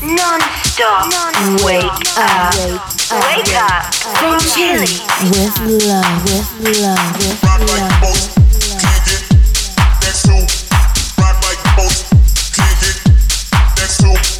Non-stop. Non-stop. Wake, Wake up. Wake up. From Chile. With love. With love. With love. That's so.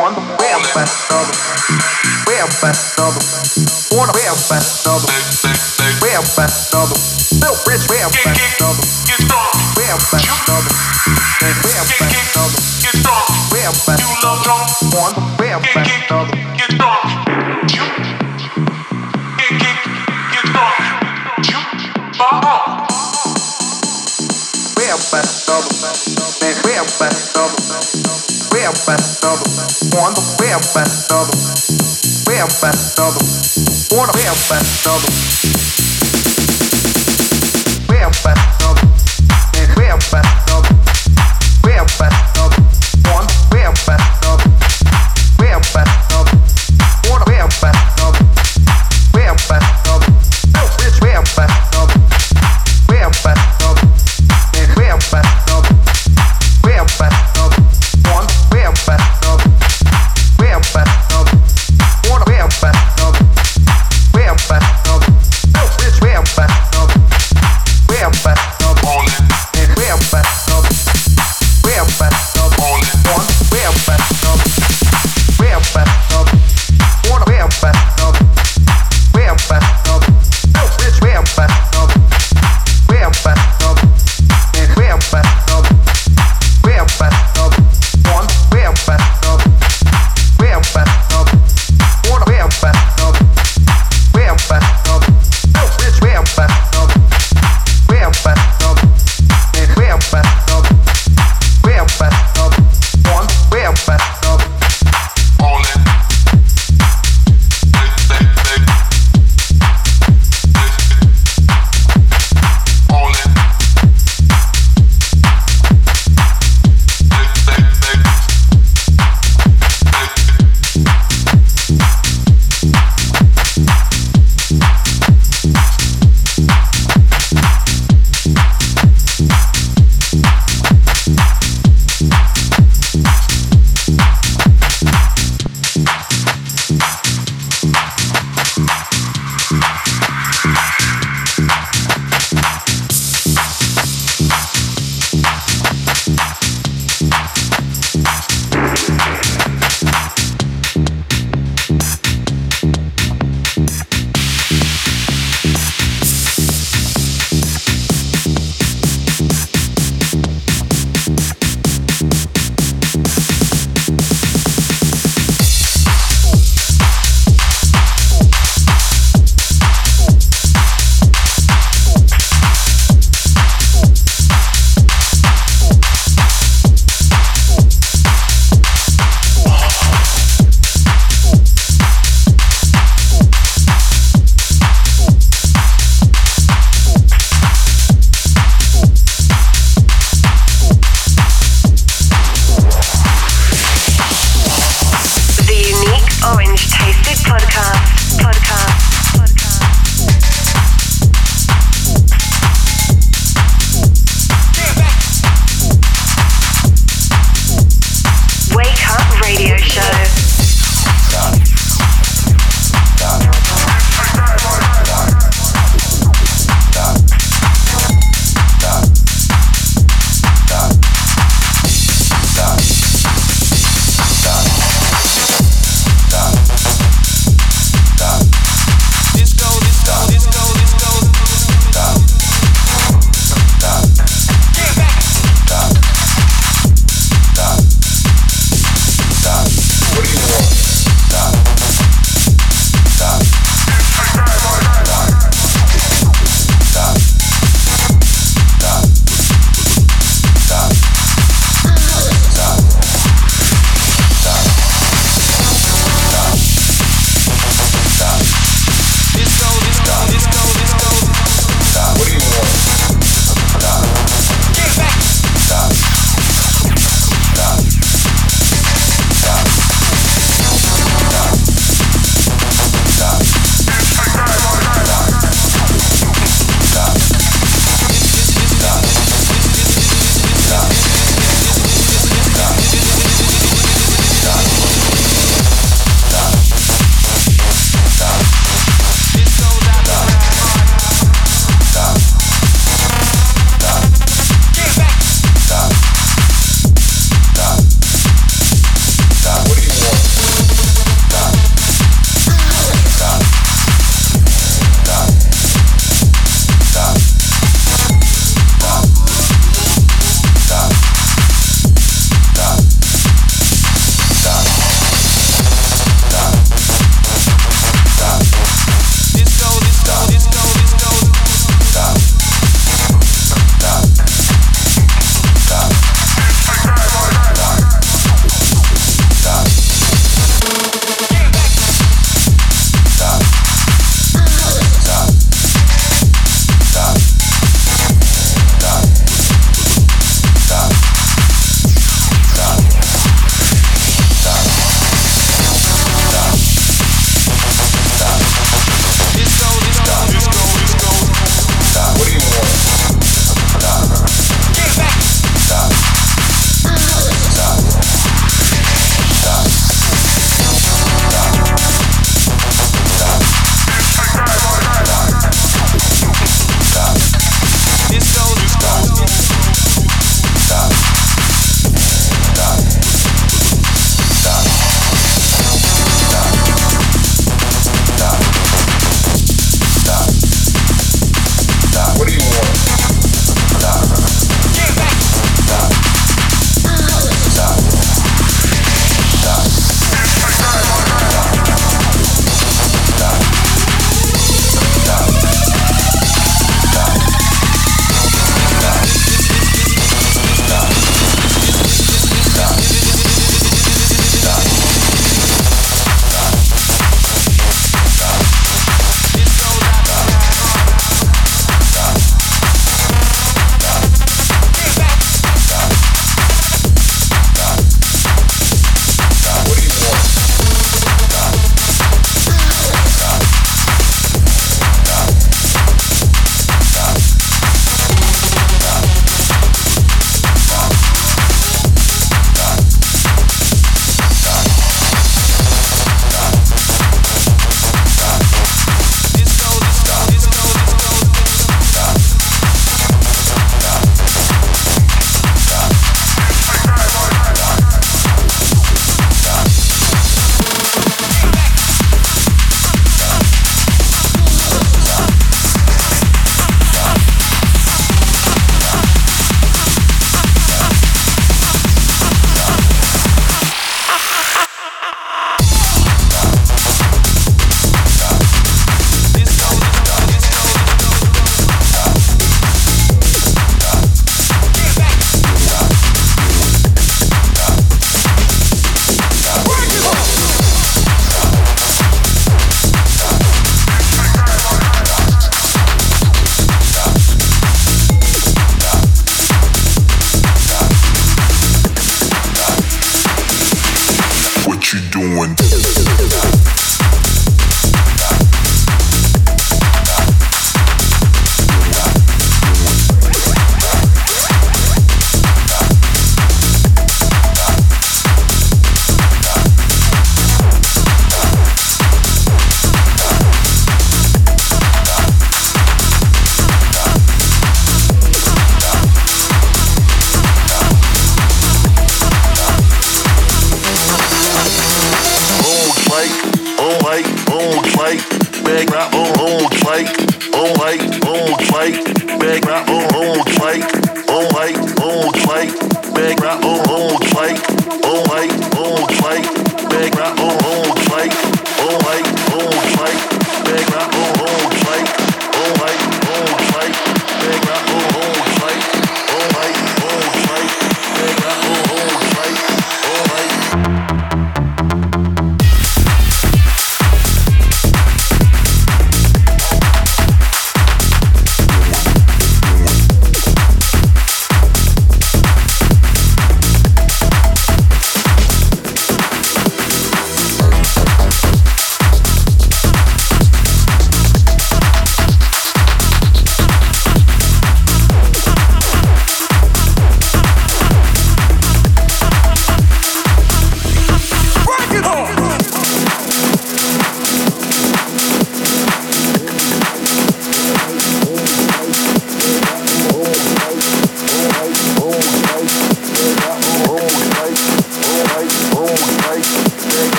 on the real best of them. Real best of them. On the real best of them. Real best of them.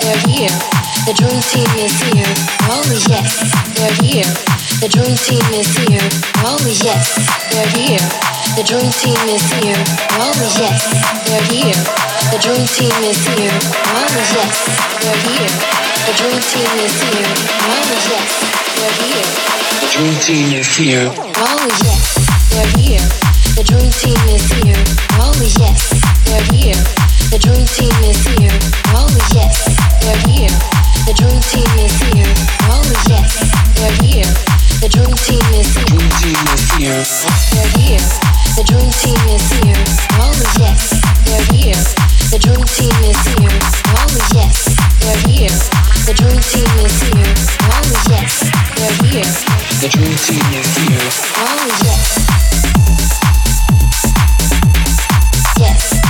They're here. The dream team is here. Oh yes, they're here. The dream team is here. Oh yes, they're here. The dream team is here. Oh yes, they're here. The dream team is here. Oh yes, they're here. The dream team is here. Oh yes, they're here. The dream team is here. Oh yes, they're here. The dream team is here. Oh yes, they're here. The dream team is here. Oh yes, they're here. The dream team is here. Oh, yes, they're here. The dream team is here. Dream team is here. They're here. The dream team is here. Oh, yes, they're here. The dream team is here. Oh, yes, they're here. The dream team is here. Yes, they're here. The dream team is here. Yes. Yes. Yes.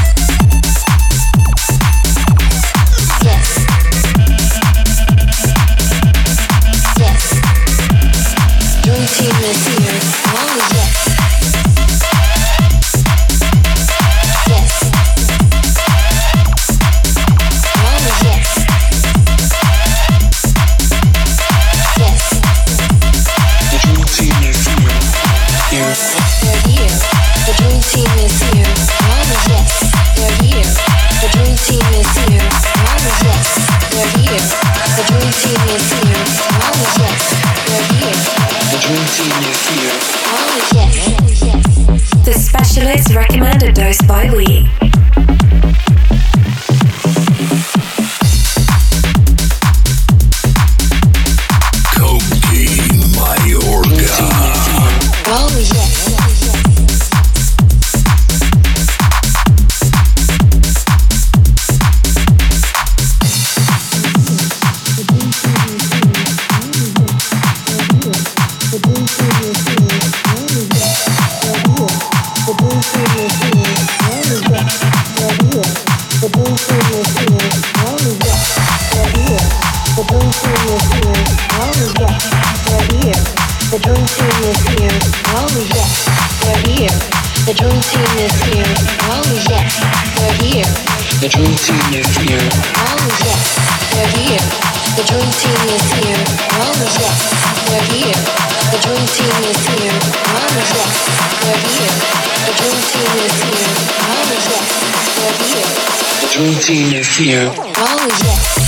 By week. Is here. Oh. Yes.